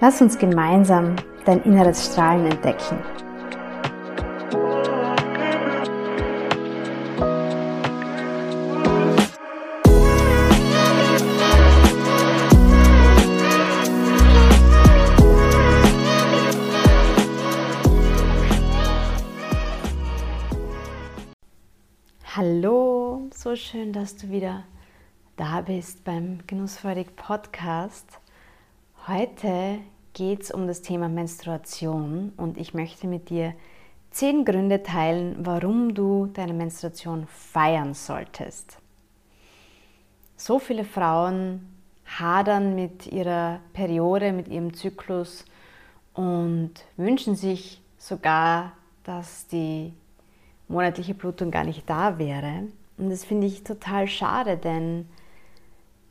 Lass uns gemeinsam dein inneres Strahlen entdecken. Hallo, so schön, dass du wieder da bist beim Genussfreudig Podcast. Heute geht es um das Thema Menstruation und ich möchte mit dir zehn Gründe teilen, warum du deine Menstruation feiern solltest. So viele Frauen hadern mit ihrer Periode, mit ihrem Zyklus und wünschen sich sogar, dass die monatliche Blutung gar nicht da wäre. Und das finde ich total schade, denn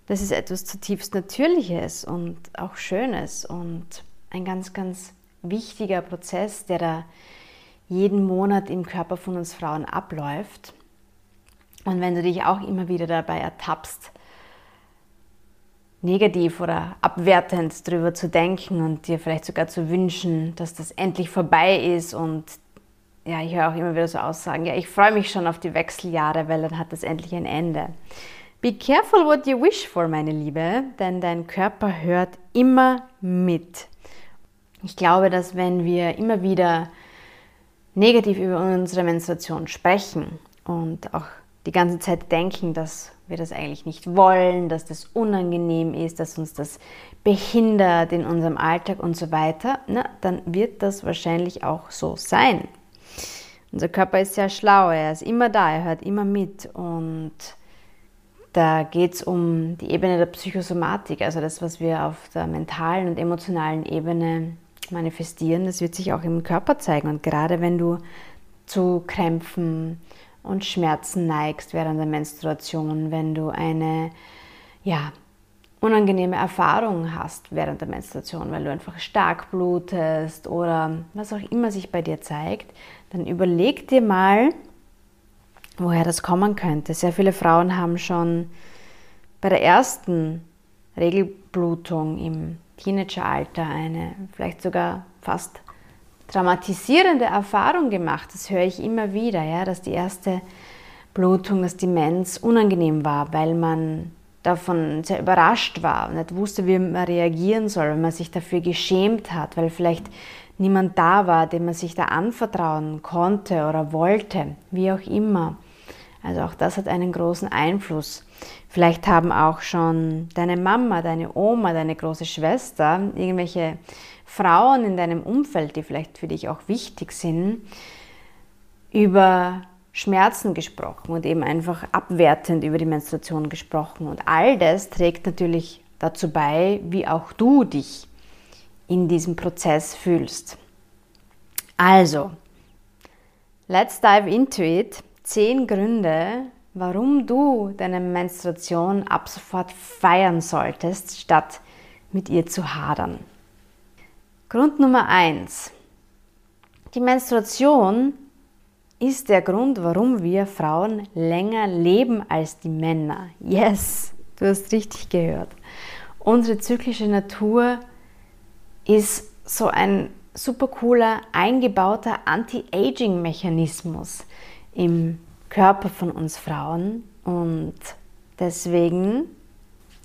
das ist etwas zutiefst Natürliches und auch Schönes und ein ganz, ganz wichtiger Prozess, der da jeden Monat im Körper von uns Frauen abläuft. Und wenn du dich auch immer wieder dabei ertappst, negativ oder abwertend darüber zu denken und dir vielleicht sogar zu wünschen, dass das endlich vorbei ist und ja, ich höre auch immer wieder so Aussagen, ja, ich freue mich schon auf die Wechseljahre, weil dann hat das endlich ein Ende. Be careful what you wish for, meine Liebe, denn dein Körper hört immer mit. Ich glaube, dass wenn wir immer wieder negativ über unsere Menstruation sprechen und auch die ganze Zeit denken, dass wir das eigentlich nicht wollen, dass das unangenehm ist, dass uns das behindert in unserem Alltag und so weiter, na, dann wird das wahrscheinlich auch so sein. Unser Körper ist sehr schlau, er ist immer da, er hört immer mit und da geht es um die Ebene der Psychosomatik, also das, was wir auf der mentalen und emotionalen Ebene manifestieren, das wird sich auch im Körper zeigen. Und gerade wenn du zu Krämpfen und Schmerzen neigst während der Menstruation, wenn du eine ja, unangenehme Erfahrung hast während der Menstruation, weil du einfach stark blutest oder was auch immer sich bei dir zeigt, dann überleg dir mal, woher das kommen könnte. Sehr viele Frauen haben schon bei der ersten Regelblutung im Teenageralter eine vielleicht sogar fast dramatisierende Erfahrung gemacht. Das höre ich immer wieder, ja, dass die erste Blutung, dass die Mens unangenehm war, weil man davon sehr überrascht war und nicht wusste, wie man reagieren soll, weil man sich dafür geschämt hat, weil vielleicht niemand da war, dem man sich da anvertrauen konnte oder wollte, wie auch immer. Also auch das hat einen großen Einfluss. Vielleicht haben auch schon deine Mama, deine Oma, deine große Schwester, irgendwelche Frauen in deinem Umfeld, die vielleicht für dich auch wichtig sind, über Schmerzen gesprochen und eben einfach abwertend über die Menstruation gesprochen. Und all das trägt natürlich dazu bei, wie auch du dich in diesem Prozess fühlst. Also, let's dive into it. Zehn Gründe, warum du deine Menstruation ab sofort feiern solltest, statt mit ihr zu hadern. Grund Nummer eins: Die Menstruation ist der Grund, warum wir Frauen länger leben als die Männer. Yes, du hast richtig gehört. Unsere zyklische Natur ist so ein super cooler eingebauter Anti-Aging-Mechanismus im Körper von uns Frauen und deswegen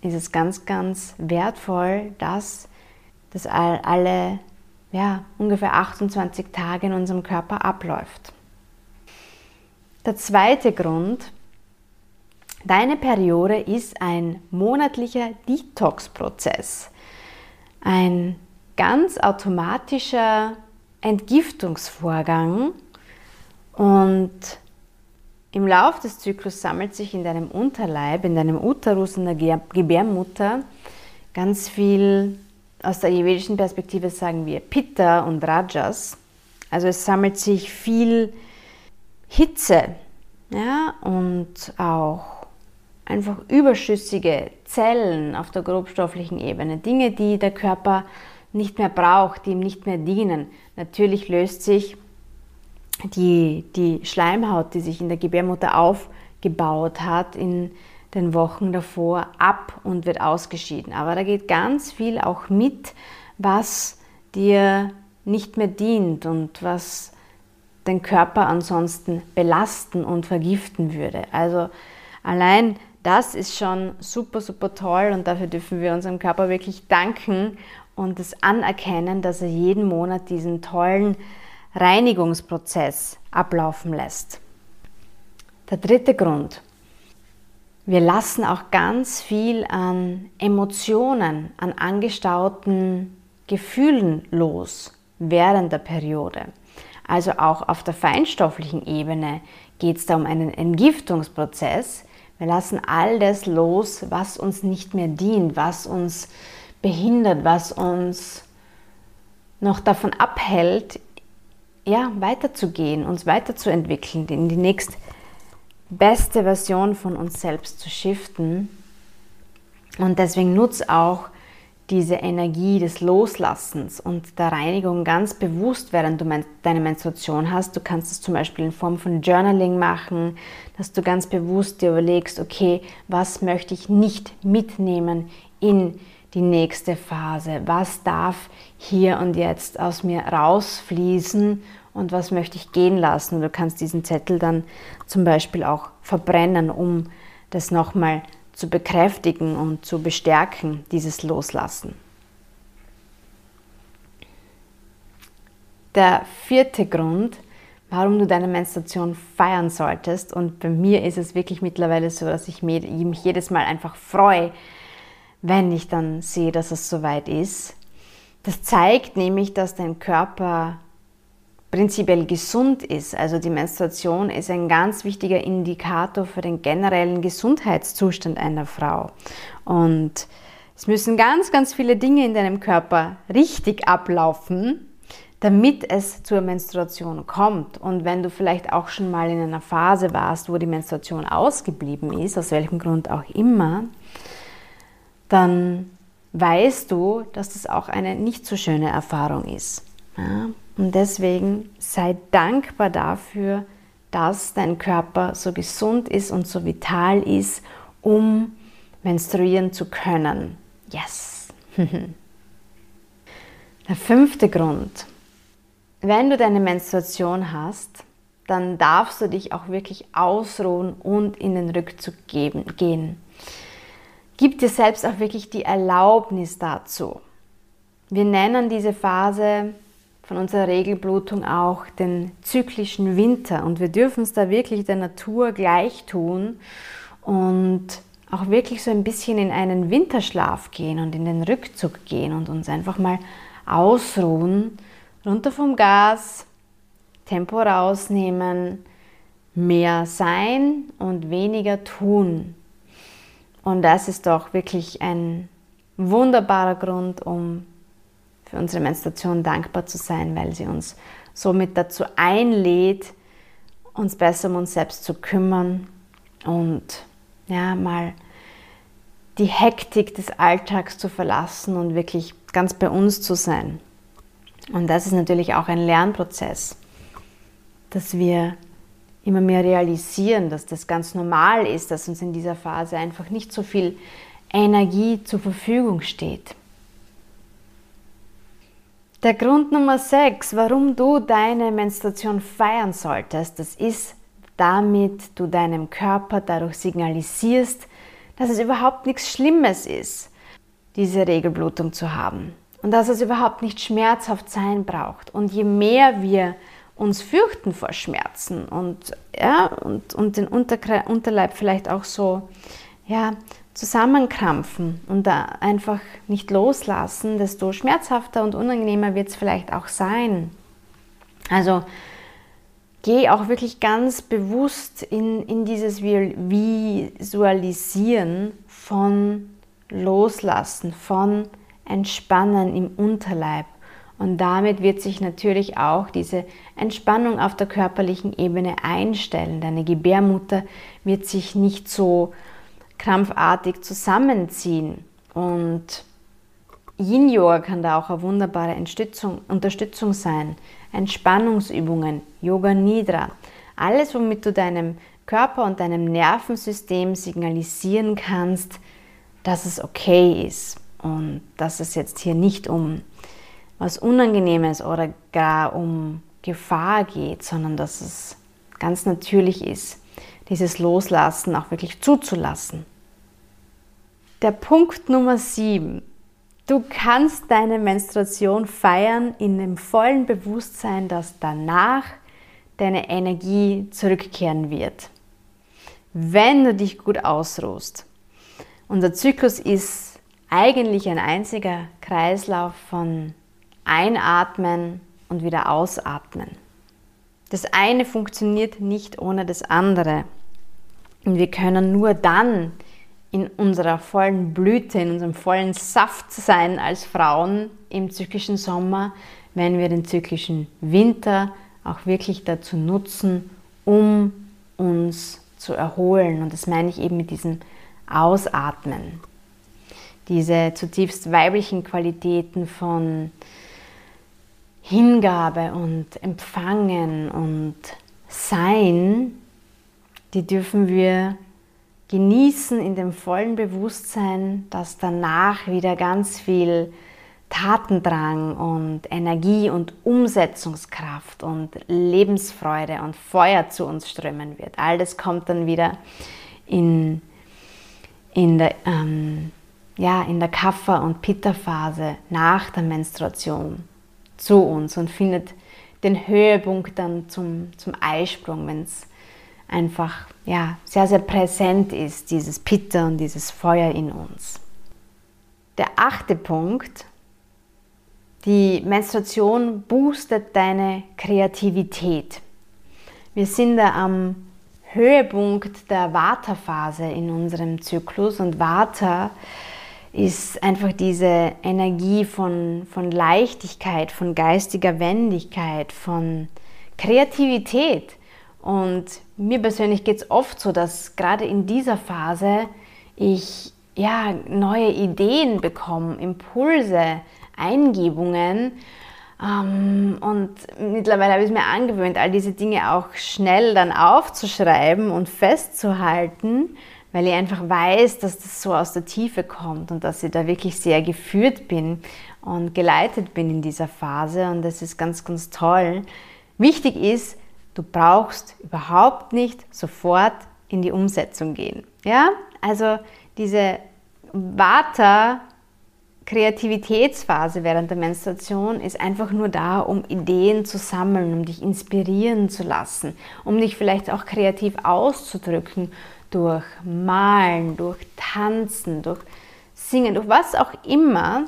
ist es ganz, ganz wertvoll, dass das alle ja, ungefähr 28 Tage in unserem Körper abläuft. Der zweite Grund, deine Periode ist ein monatlicher Detox-Prozess. Ein ganz automatischer Entgiftungsvorgang und im Lauf des Zyklus sammelt sich in deinem Unterleib, in deinem Uterus, in der Gebärmutter ganz viel, aus der ayurvedischen Perspektive sagen wir Pitta und Rajas. Also es sammelt sich viel Hitze ja, und auch einfach überschüssige Zellen auf der grobstofflichen Ebene, Dinge, die der Körper nicht mehr braucht, die ihm nicht mehr dienen. Natürlich löst sich die, die Schleimhaut, die sich in der Gebärmutter aufgebaut hat, in den Wochen davor ab und wird ausgeschieden. Aber da geht ganz viel auch mit, was dir nicht mehr dient und was den Körper ansonsten belasten und vergiften würde. Also allein das ist schon super, super toll und dafür dürfen wir unserem Körper wirklich danken und es anerkennen, dass er jeden Monat diesen tollen Reinigungsprozess ablaufen lässt. Der dritte Grund. Wir lassen auch ganz viel an Emotionen, an angestauten Gefühlen los während der Periode. Also auch auf der feinstofflichen Ebene geht es da um einen Entgiftungsprozess. Wir lassen all das los, was uns nicht mehr dient, was uns behindert, was uns noch davon abhält, ja, weiterzugehen, uns weiterzuentwickeln, in die nächst beste Version von uns selbst zu shiften. Und deswegen nutz auch diese Energie des Loslassens und der Reinigung ganz bewusst, während du deine Menstruation hast. Du kannst es zum Beispiel in Form von Journaling machen, dass du ganz bewusst dir überlegst, okay, was möchte ich nicht mitnehmen in die nächste Phase? Was darf hier und jetzt aus mir rausfließen und was möchte ich gehen lassen. Du kannst diesen Zettel dann zum Beispiel auch verbrennen, um das nochmal zu bekräftigen und zu bestärken, dieses Loslassen. Der vierte Grund, warum du deine Menstruation feiern solltest, und bei mir ist es wirklich mittlerweile so, dass ich mich jedes Mal einfach freue, wenn ich dann sehe, dass es soweit ist. Das zeigt nämlich, dass dein Körper prinzipiell gesund ist. Also die Menstruation ist ein ganz wichtiger Indikator für den generellen Gesundheitszustand einer Frau. Und es müssen ganz, ganz viele Dinge in deinem Körper richtig ablaufen, damit es zur Menstruation kommt. Und wenn du vielleicht auch schon mal in einer Phase warst, wo die Menstruation ausgeblieben ist, aus welchem Grund auch immer, dann weißt du, dass das auch eine nicht so schöne Erfahrung ist. Ja? Und deswegen sei dankbar dafür, dass dein Körper so gesund ist und so vital ist, um menstruieren zu können. Yes! Der fünfte Grund. Wenn du deine Menstruation hast, dann darfst du dich auch wirklich ausruhen und in den Rückzug geben, gehen. Gib dir selbst auch wirklich die Erlaubnis dazu. Wir nennen diese Phase von unserer Regelblutung auch den zyklischen Winter. Und wir dürfen es da wirklich der Natur gleich tun und auch wirklich so ein bisschen in einen Winterschlaf gehen und in den Rückzug gehen und uns einfach mal ausruhen, runter vom Gas, Tempo rausnehmen, mehr sein und weniger tun. Und das ist doch wirklich ein wunderbarer Grund, um für unsere Menstruation dankbar zu sein, weil sie uns somit dazu einlädt, uns besser um uns selbst zu kümmern und ja, mal die Hektik des Alltags zu verlassen und wirklich ganz bei uns zu sein. Und das ist natürlich auch ein Lernprozess, dass wir immer mehr realisieren, dass das ganz normal ist, dass uns in dieser Phase einfach nicht so viel Energie zur Verfügung steht. Der Grund Nummer 6, warum du deine Menstruation feiern solltest, das ist, damit du deinem Körper dadurch signalisierst, dass es überhaupt nichts Schlimmes ist, diese Regelblutung zu haben. Und dass es überhaupt nicht schmerzhaft sein braucht. Und je mehr wir uns fürchten vor Schmerzen und, ja, und, und den Unterleib vielleicht auch so ja, zusammenkrampfen und da einfach nicht loslassen, desto schmerzhafter und unangenehmer wird es vielleicht auch sein. Also geh auch wirklich ganz bewusst in, in dieses Visualisieren von Loslassen, von Entspannen im Unterleib. Und damit wird sich natürlich auch diese Entspannung auf der körperlichen Ebene einstellen. Deine Gebärmutter wird sich nicht so krampfartig zusammenziehen. Und Yin Yoga kann da auch eine wunderbare Unterstützung sein. Entspannungsübungen, Yoga Nidra, alles, womit du deinem Körper und deinem Nervensystem signalisieren kannst, dass es okay ist und dass es jetzt hier nicht um was Unangenehmes oder gar um Gefahr geht, sondern dass es ganz natürlich ist, dieses Loslassen auch wirklich zuzulassen. Der Punkt Nummer 7. Du kannst deine Menstruation feiern in dem vollen Bewusstsein, dass danach deine Energie zurückkehren wird. Wenn du dich gut ausruhst. Unser Zyklus ist eigentlich ein einziger Kreislauf von Einatmen und wieder Ausatmen. Das eine funktioniert nicht ohne das andere. Und wir können nur dann in unserer vollen Blüte, in unserem vollen Saft sein als Frauen im zyklischen Sommer, wenn wir den zyklischen Winter auch wirklich dazu nutzen, um uns zu erholen. Und das meine ich eben mit diesem Ausatmen. Diese zutiefst weiblichen Qualitäten von Hingabe und Empfangen und Sein, die dürfen wir genießen in dem vollen Bewusstsein, dass danach wieder ganz viel Tatendrang und Energie und Umsetzungskraft und Lebensfreude und Feuer zu uns strömen wird. All das kommt dann wieder in, in der, ähm, ja, der Kapha- und Pitta-Phase nach der Menstruation zu uns und findet den Höhepunkt dann zum, zum Eisprung, wenn es einfach ja, sehr, sehr präsent ist, dieses Pitta und dieses Feuer in uns. Der achte Punkt, die Menstruation boostet deine Kreativität. Wir sind da am Höhepunkt der Vata-Phase in unserem Zyklus und Vata ist einfach diese Energie von, von Leichtigkeit, von geistiger Wendigkeit, von Kreativität. Und mir persönlich geht es oft so, dass gerade in dieser Phase ich ja, neue Ideen bekomme, Impulse, Eingebungen. Ähm, und mittlerweile habe ich es mir angewöhnt, all diese Dinge auch schnell dann aufzuschreiben und festzuhalten, weil ich einfach weiß, dass das so aus der Tiefe kommt und dass ich da wirklich sehr geführt bin und geleitet bin in dieser Phase. Und das ist ganz, ganz toll. Wichtig ist, du brauchst überhaupt nicht sofort in die Umsetzung gehen. Ja, also diese Vata Kreativitätsphase während der Menstruation ist einfach nur da, um Ideen zu sammeln, um dich inspirieren zu lassen, um dich vielleicht auch kreativ auszudrücken durch Malen, durch Tanzen, durch Singen, durch was auch immer.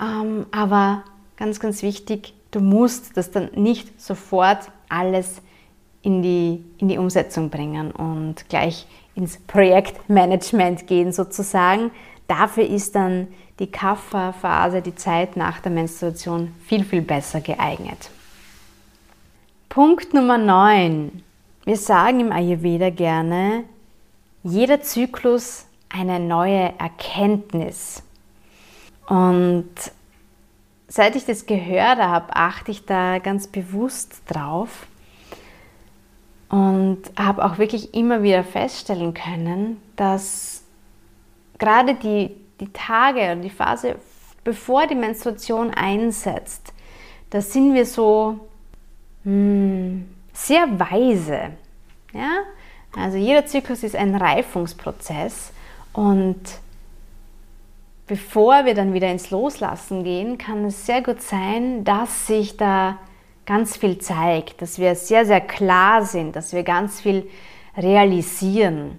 Ähm, aber ganz, ganz wichtig, du musst das dann nicht sofort alles in die, in die Umsetzung bringen und gleich ins Projektmanagement gehen sozusagen. Dafür ist dann die Kapha-Phase, die Zeit nach der Menstruation, viel, viel besser geeignet. Punkt Nummer 9. Wir sagen im Ayurveda gerne, jeder Zyklus eine neue Erkenntnis. Und seit ich das gehört habe, achte ich da ganz bewusst drauf und habe auch wirklich immer wieder feststellen können, dass gerade die, die Tage oder die Phase, bevor die Menstruation einsetzt, da sind wir so hm, sehr weise. Ja? Also jeder Zyklus ist ein Reifungsprozess und bevor wir dann wieder ins Loslassen gehen, kann es sehr gut sein, dass sich da ganz viel zeigt, dass wir sehr, sehr klar sind, dass wir ganz viel realisieren.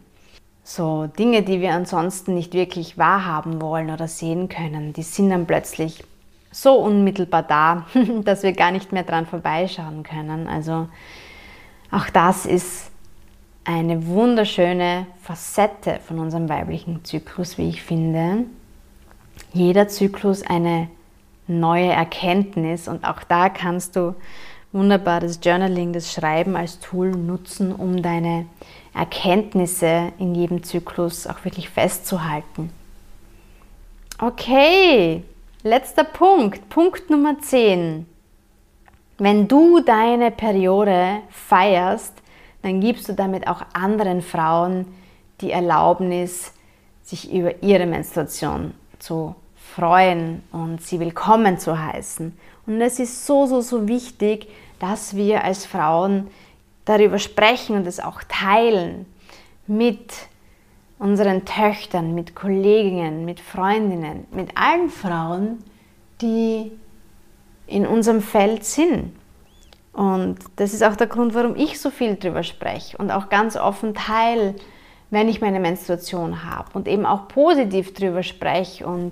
So Dinge, die wir ansonsten nicht wirklich wahrhaben wollen oder sehen können, die sind dann plötzlich so unmittelbar da, dass wir gar nicht mehr dran vorbeischauen können. Also auch das ist eine wunderschöne Facette von unserem weiblichen Zyklus, wie ich finde. Jeder Zyklus eine neue Erkenntnis und auch da kannst du wunderbar das Journaling, das Schreiben als Tool nutzen, um deine Erkenntnisse in jedem Zyklus auch wirklich festzuhalten. Okay, letzter Punkt, Punkt Nummer 10. Wenn du deine Periode feierst, dann gibst du damit auch anderen Frauen die Erlaubnis, sich über ihre Menstruation zu freuen und sie willkommen zu heißen. Und es ist so, so, so wichtig, dass wir als Frauen darüber sprechen und es auch teilen mit unseren Töchtern, mit Kolleginnen, mit Freundinnen, mit allen Frauen, die in unserem Feld sind. Und das ist auch der Grund, warum ich so viel darüber spreche und auch ganz offen teile, wenn ich meine Menstruation habe und eben auch positiv darüber spreche. Und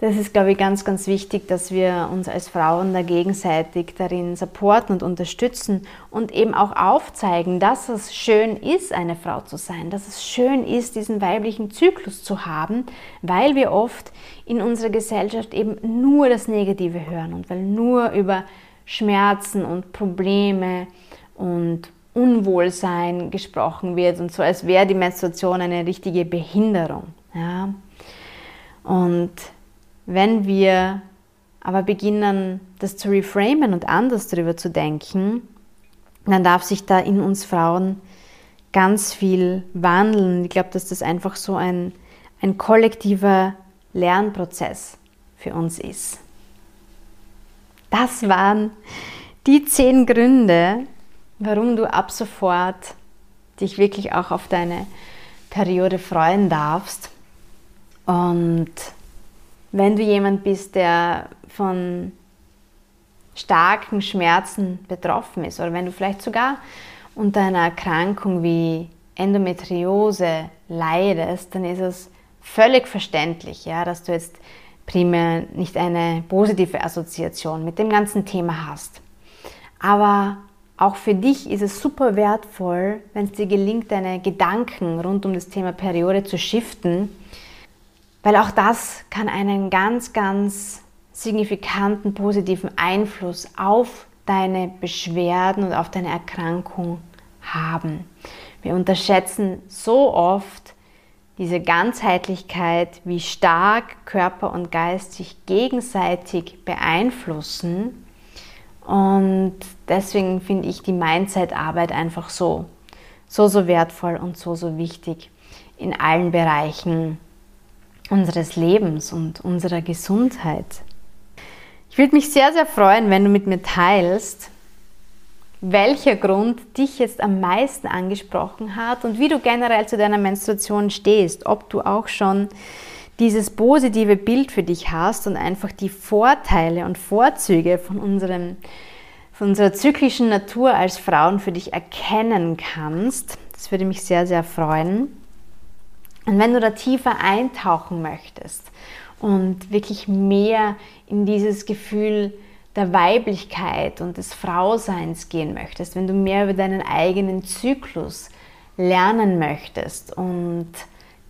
das ist, glaube ich, ganz, ganz wichtig, dass wir uns als Frauen da gegenseitig darin supporten und unterstützen und eben auch aufzeigen, dass es schön ist, eine Frau zu sein, dass es schön ist, diesen weiblichen Zyklus zu haben, weil wir oft in unserer Gesellschaft eben nur das Negative hören und weil nur über Schmerzen und Probleme und Unwohlsein gesprochen wird und so, als wäre die Menstruation eine richtige Behinderung. Ja? Und wenn wir aber beginnen, das zu reframen und anders darüber zu denken, dann darf sich da in uns Frauen ganz viel wandeln. Ich glaube, dass das einfach so ein, ein kollektiver Lernprozess für uns ist. Das waren die zehn Gründe, warum du ab sofort dich wirklich auch auf deine Periode freuen darfst. Und wenn du jemand bist, der von starken Schmerzen betroffen ist oder wenn du vielleicht sogar unter einer Erkrankung wie Endometriose leidest, dann ist es völlig verständlich, ja, dass du jetzt primär nicht eine positive Assoziation mit dem ganzen Thema hast. Aber auch für dich ist es super wertvoll, wenn es dir gelingt, deine Gedanken rund um das Thema Periode zu shiften weil auch das kann einen ganz, ganz signifikanten positiven Einfluss auf deine Beschwerden und auf deine Erkrankung haben. Wir unterschätzen so oft diese Ganzheitlichkeit, wie stark Körper und Geist sich gegenseitig beeinflussen. Und deswegen finde ich die Mindset-Arbeit einfach so, so, so wertvoll und so, so wichtig in allen Bereichen unseres Lebens und unserer Gesundheit. Ich würde mich sehr, sehr freuen, wenn du mit mir teilst, welcher Grund dich jetzt am meisten angesprochen hat und wie du generell zu deiner Menstruation stehst, ob du auch schon dieses positive Bild für dich hast und einfach die Vorteile und Vorzüge von, unserem, von unserer zyklischen Natur als Frauen für dich erkennen kannst. Das würde mich sehr, sehr freuen. Und wenn du da tiefer eintauchen möchtest und wirklich mehr in dieses Gefühl der Weiblichkeit und des Frauseins gehen möchtest, wenn du mehr über deinen eigenen Zyklus lernen möchtest und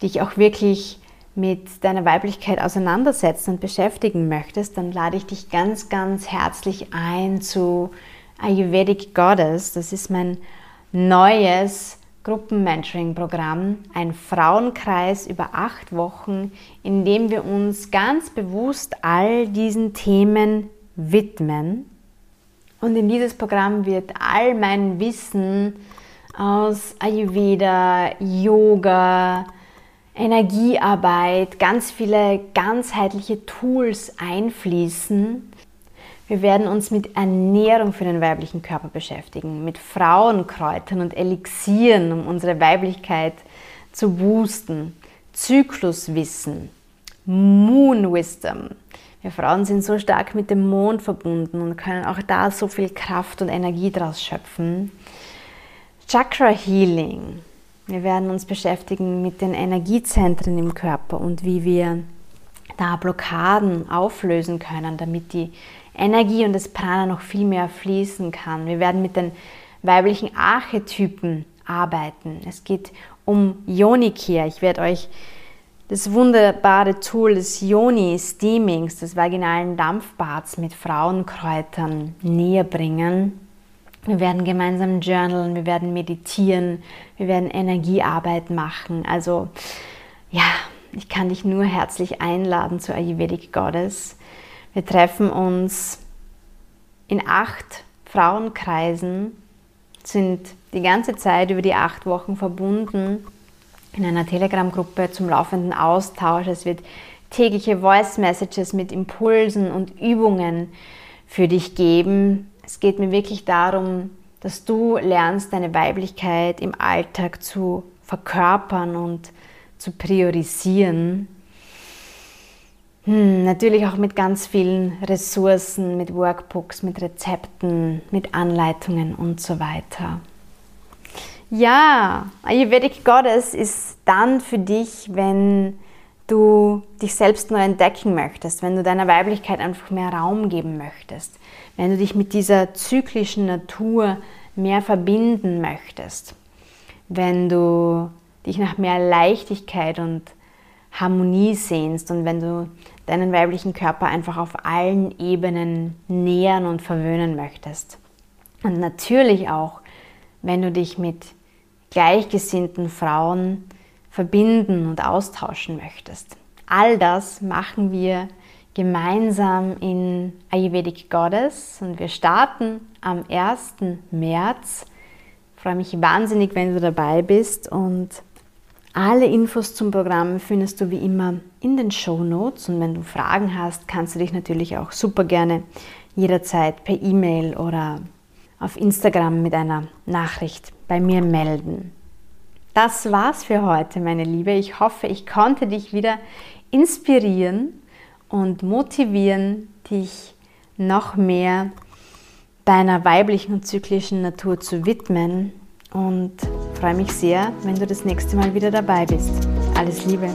dich auch wirklich mit deiner Weiblichkeit auseinandersetzen und beschäftigen möchtest, dann lade ich dich ganz, ganz herzlich ein zu Ayurvedic Goddess. Das ist mein neues Gruppenmentoring-Programm, ein Frauenkreis über acht Wochen, in dem wir uns ganz bewusst all diesen Themen widmen. Und in dieses Programm wird all mein Wissen aus Ayurveda, Yoga, Energiearbeit, ganz viele ganzheitliche Tools einfließen, wir werden uns mit Ernährung für den weiblichen Körper beschäftigen, mit Frauenkräutern und Elixieren, um unsere Weiblichkeit zu boosten, Zykluswissen, Moon Wisdom. Wir Frauen sind so stark mit dem Mond verbunden und können auch da so viel Kraft und Energie daraus schöpfen. Chakra Healing. Wir werden uns beschäftigen mit den Energiezentren im Körper und wie wir da Blockaden auflösen können, damit die Energie und das Prana noch viel mehr fließen kann. Wir werden mit den weiblichen Archetypen arbeiten. Es geht um Yoni-Care. Ich werde euch das wunderbare Tool des Yoni-Steamings, des vaginalen Dampfbads mit Frauenkräutern näher bringen. Wir werden gemeinsam journalen, wir werden meditieren, wir werden Energiearbeit machen. Also ja, ich kann dich nur herzlich einladen zu Ayurvedic Goddess. Wir treffen uns in acht Frauenkreisen, sind die ganze Zeit über die acht Wochen verbunden in einer Telegram-Gruppe zum laufenden Austausch. Es wird tägliche Voice Messages mit Impulsen und Übungen für dich geben. Es geht mir wirklich darum, dass du lernst, deine Weiblichkeit im Alltag zu verkörpern und zu priorisieren. Hm, natürlich auch mit ganz vielen Ressourcen, mit Workbooks, mit Rezepten, mit Anleitungen und so weiter. Ja, Ayurvedic Goddess ist dann für dich, wenn du dich selbst neu entdecken möchtest, wenn du deiner Weiblichkeit einfach mehr Raum geben möchtest, wenn du dich mit dieser zyklischen Natur mehr verbinden möchtest, wenn du dich nach mehr Leichtigkeit und Harmonie sehnst und wenn du deinen weiblichen Körper einfach auf allen Ebenen nähern und verwöhnen möchtest. Und natürlich auch, wenn du dich mit gleichgesinnten Frauen verbinden und austauschen möchtest. All das machen wir gemeinsam in Ayurvedic Goddess und wir starten am 1. März. Ich freue mich wahnsinnig, wenn du dabei bist und alle Infos zum Programm findest du wie immer in den Show Notes und wenn du Fragen hast, kannst du dich natürlich auch super gerne jederzeit per E-Mail oder auf Instagram mit einer Nachricht bei mir melden. Das war's für heute, meine Liebe. Ich hoffe, ich konnte dich wieder inspirieren und motivieren, dich noch mehr deiner weiblichen und zyklischen Natur zu widmen und freue mich sehr, wenn du das nächste Mal wieder dabei bist. Alles Liebe!